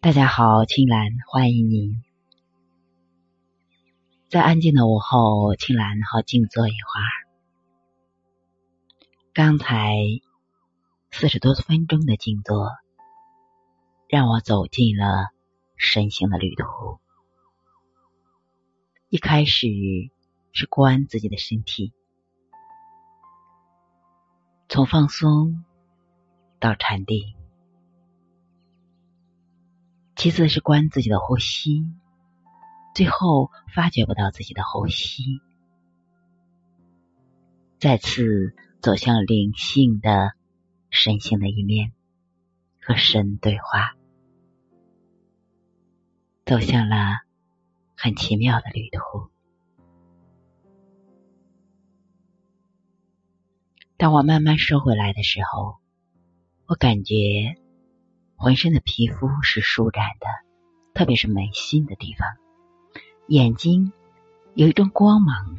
大家好，青兰，欢迎您。在安静的午后，青兰好静坐一会儿。刚才四十多分钟的静坐，让我走进了身心的旅途。一开始是观自己的身体，从放松到禅定。其次是观自己的呼吸，最后发觉不到自己的呼吸，再次走向灵性的神性的一面，和神对话，走向了很奇妙的旅途。当我慢慢收回来的时候，我感觉。浑身的皮肤是舒展的，特别是眉心的地方，眼睛有一种光芒，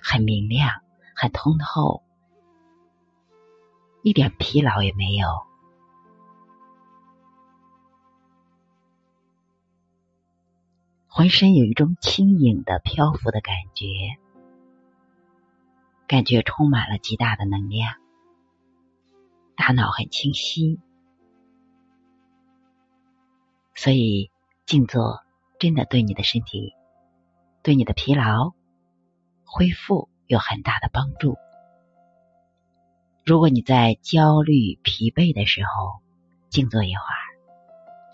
很明亮，很通透，一点疲劳也没有。浑身有一种轻盈的漂浮的感觉，感觉充满了极大的能量，大脑很清晰。所以，静坐真的对你的身体、对你的疲劳恢复有很大的帮助。如果你在焦虑、疲惫的时候静坐一会儿，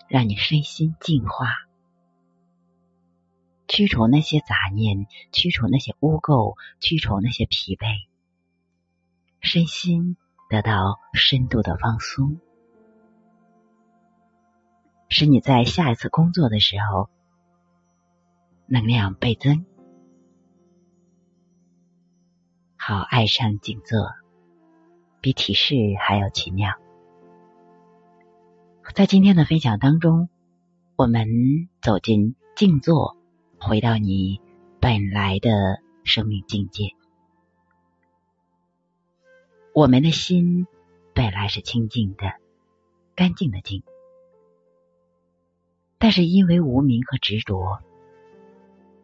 让你身心净化，驱除那些杂念，驱除那些污垢，驱除那些疲惫，身心得到深度的放松。使你在下一次工作的时候能量倍增。好，爱上静坐，比体式还要奇妙。在今天的分享当中，我们走进静坐，回到你本来的生命境界。我们的心本来是清净的、干净的净。但是因为无名和执着，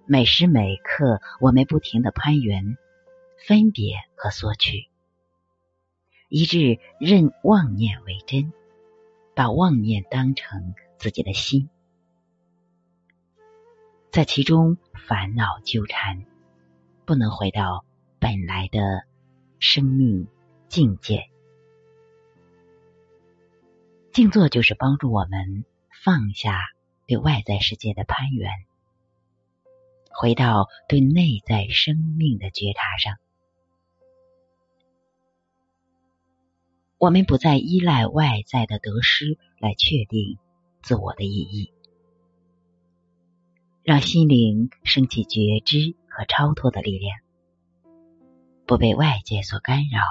每时每刻我们不停的攀缘、分别和索取，以致认妄念为真，把妄念当成自己的心，在其中烦恼纠缠，不能回到本来的生命境界。静坐就是帮助我们放下。对外在世界的攀援，回到对内在生命的觉察上，我们不再依赖外在的得失来确定自我的意义，让心灵升起觉知和超脱的力量，不被外界所干扰，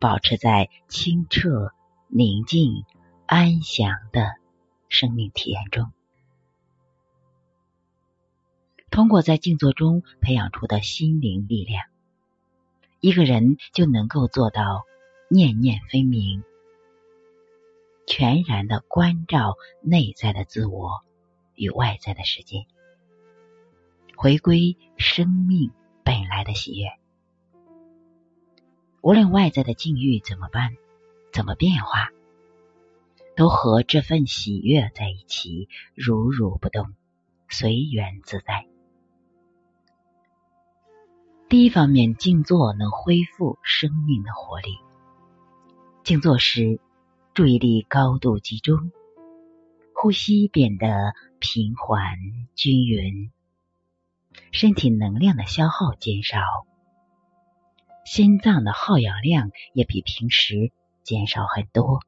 保持在清澈、宁静、安详的。生命体验中，通过在静坐中培养出的心灵力量，一个人就能够做到念念分明，全然的关照内在的自我与外在的世界，回归生命本来的喜悦。无论外在的境遇怎么办，怎么变化。都和这份喜悦在一起，如如不动，随缘自在。第一方面，静坐能恢复生命的活力。静坐时，注意力高度集中，呼吸变得平缓均匀，身体能量的消耗减少，心脏的耗氧量也比平时减少很多。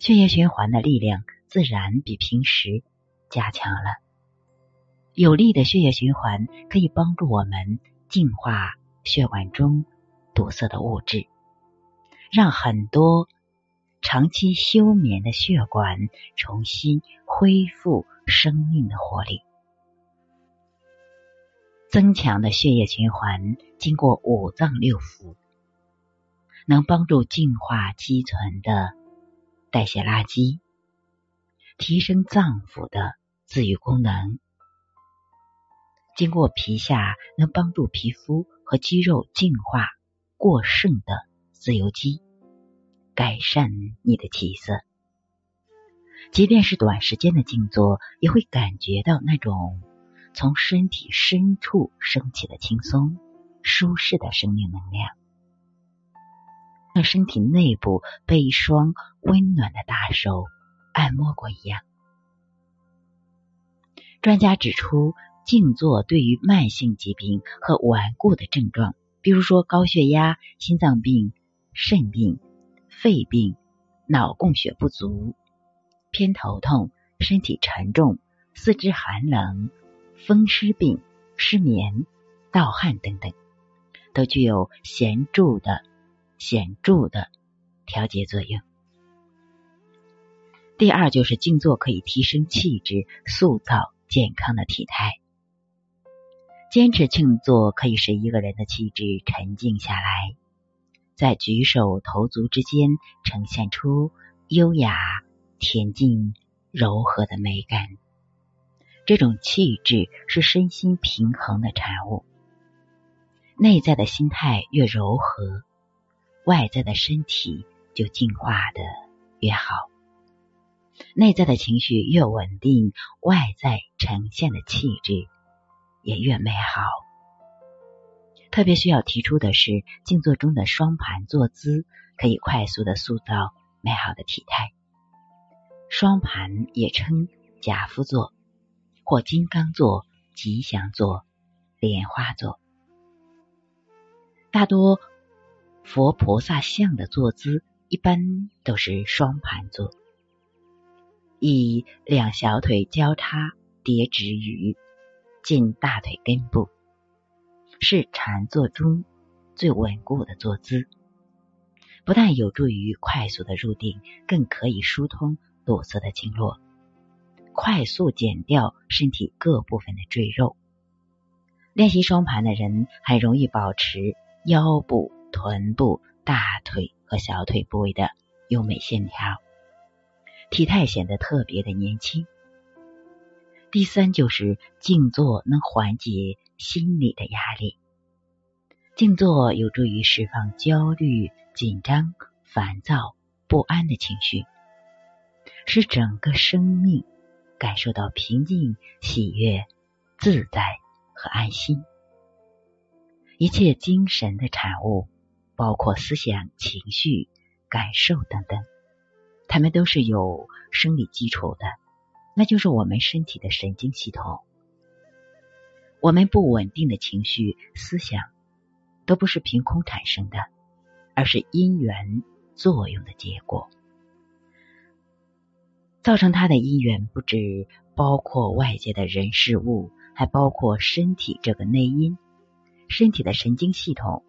血液循环的力量自然比平时加强了。有力的血液循环可以帮助我们净化血管中堵塞的物质，让很多长期休眠的血管重新恢复生命的活力。增强的血液循环经过五脏六腑，能帮助净化积存的。代谢垃圾，提升脏腑的自愈功能。经过皮下，能帮助皮肤和肌肉净化过剩的自由基，改善你的气色。即便是短时间的静坐，也会感觉到那种从身体深处升起的轻松、舒适的生命能量，像身体内部被一双温暖的大手按摩过一样。专家指出，静坐对于慢性疾病和顽固的症状，比如说高血压、心脏病、肾病、肺病、脑供血不足。偏头痛、身体沉重、四肢寒冷、风湿病、失眠、盗汗等等，都具有显著的显著的调节作用。第二就是静坐可以提升气质，塑造健康的体态。坚持静坐可以使一个人的气质沉静下来，在举手投足之间呈现出优雅。恬静柔和的美感，这种气质是身心平衡的产物。内在的心态越柔和，外在的身体就进化的越好。内在的情绪越稳定，外在呈现的气质也越美好。特别需要提出的是，静坐中的双盘坐姿可以快速的塑造美好的体态。双盘也称假夫坐或金刚坐、吉祥坐、莲花坐。大多佛菩萨像的坐姿一般都是双盘坐，以两小腿交叉叠直于近大腿根部，是禅坐中最稳固的坐姿。不但有助于快速的入定，更可以疏通。堵塞的经络，快速减掉身体各部分的赘肉。练习双盘的人还容易保持腰部、臀部、大腿和小腿部位的优美线条，体态显得特别的年轻。第三就是静坐能缓解心理的压力，静坐有助于释放焦虑、紧张、烦躁、不安的情绪。使整个生命感受到平静、喜悦、自在和安心。一切精神的产物，包括思想、情绪、感受等等，它们都是有生理基础的，那就是我们身体的神经系统。我们不稳定的情绪、思想，都不是凭空产生的，而是因缘作用的结果。造成它的因缘不止包括外界的人事物，还包括身体这个内因。身体的神经系统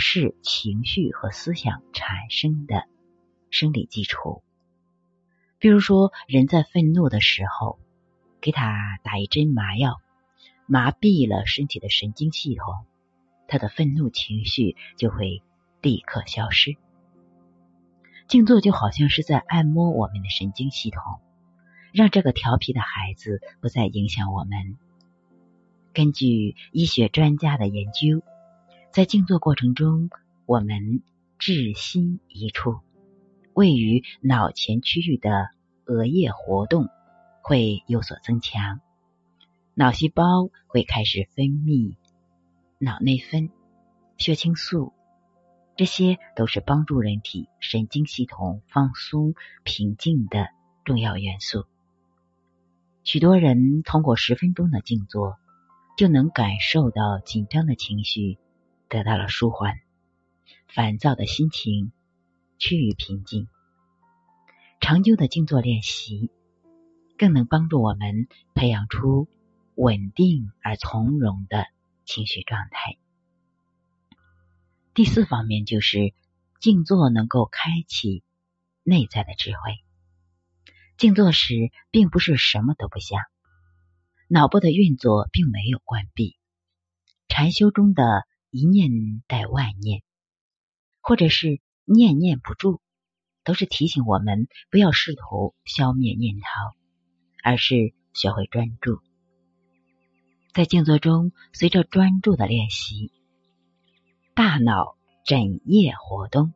是情绪和思想产生的生理基础。比如说，人在愤怒的时候，给他打一针麻药，麻痹了身体的神经系统，他的愤怒情绪就会立刻消失。静坐就好像是在按摩我们的神经系统，让这个调皮的孩子不再影响我们。根据医学专家的研究，在静坐过程中，我们志心一处，位于脑前区域的额叶活动会有所增强，脑细胞会开始分泌脑内分、血清素。这些都是帮助人体神经系统放松、平静的重要元素。许多人通过十分钟的静坐，就能感受到紧张的情绪得到了舒缓，烦躁的心情趋于平静。长久的静坐练习，更能帮助我们培养出稳定而从容的情绪状态。第四方面就是静坐能够开启内在的智慧。静坐时，并不是什么都不想，脑部的运作并没有关闭。禅修中的一念带万念，或者是念念不住，都是提醒我们不要试图消灭念头。而是学会专注。在静坐中，随着专注的练习，大脑枕叶活动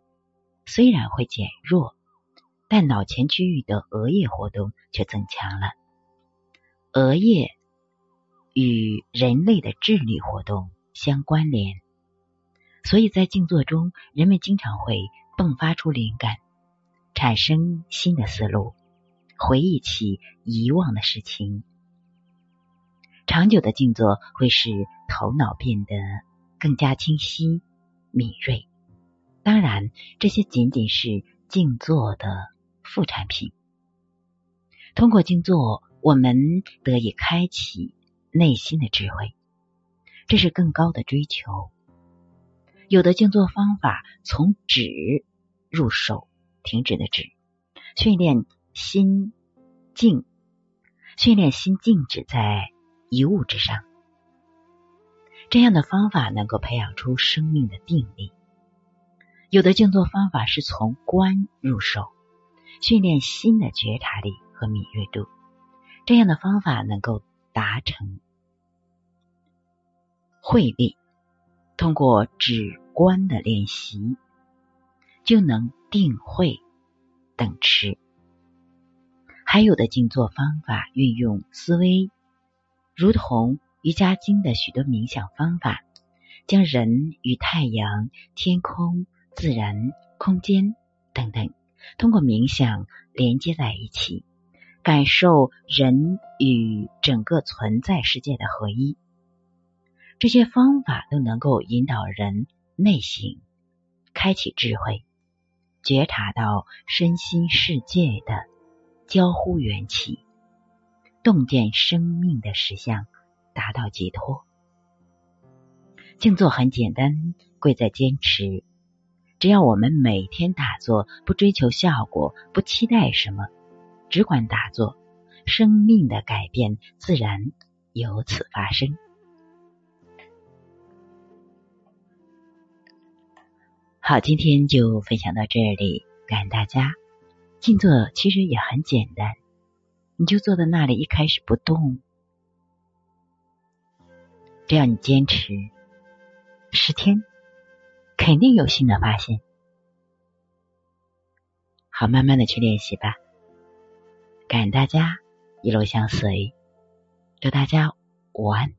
虽然会减弱，但脑前区域的额叶活动却增强了。额叶与人类的智力活动相关联，所以在静坐中，人们经常会迸发出灵感，产生新的思路，回忆起遗忘的事情。长久的静坐会使头脑变得更加清晰、敏锐。当然，这些仅仅是静坐的副产品。通过静坐。我们得以开启内心的智慧，这是更高的追求。有的静坐方法从止入手，停止的止，训练心静，训练心静止在一物之上。这样的方法能够培养出生命的定力。有的静坐方法是从观入手，训练心的觉察力和敏锐度。这样的方法能够达成慧力，通过止观的练习就能定慧等持。还有的静坐方法运用思维，如同瑜伽经的许多冥想方法，将人与太阳、天空、自然、空间等等，通过冥想连接在一起。感受人与整个存在世界的合一，这些方法都能够引导人内省，开启智慧，觉察到身心世界的交互缘起，洞见生命的实相，达到解脱。静坐很简单，贵在坚持。只要我们每天打坐，不追求效果，不期待什么。只管打坐，生命的改变自然由此发生。好，今天就分享到这里，感恩大家。静坐其实也很简单，你就坐在那里，一开始不动，只要你坚持十天，肯定有新的发现。好，慢慢的去练习吧。感恩大家一路相随，祝大家午安。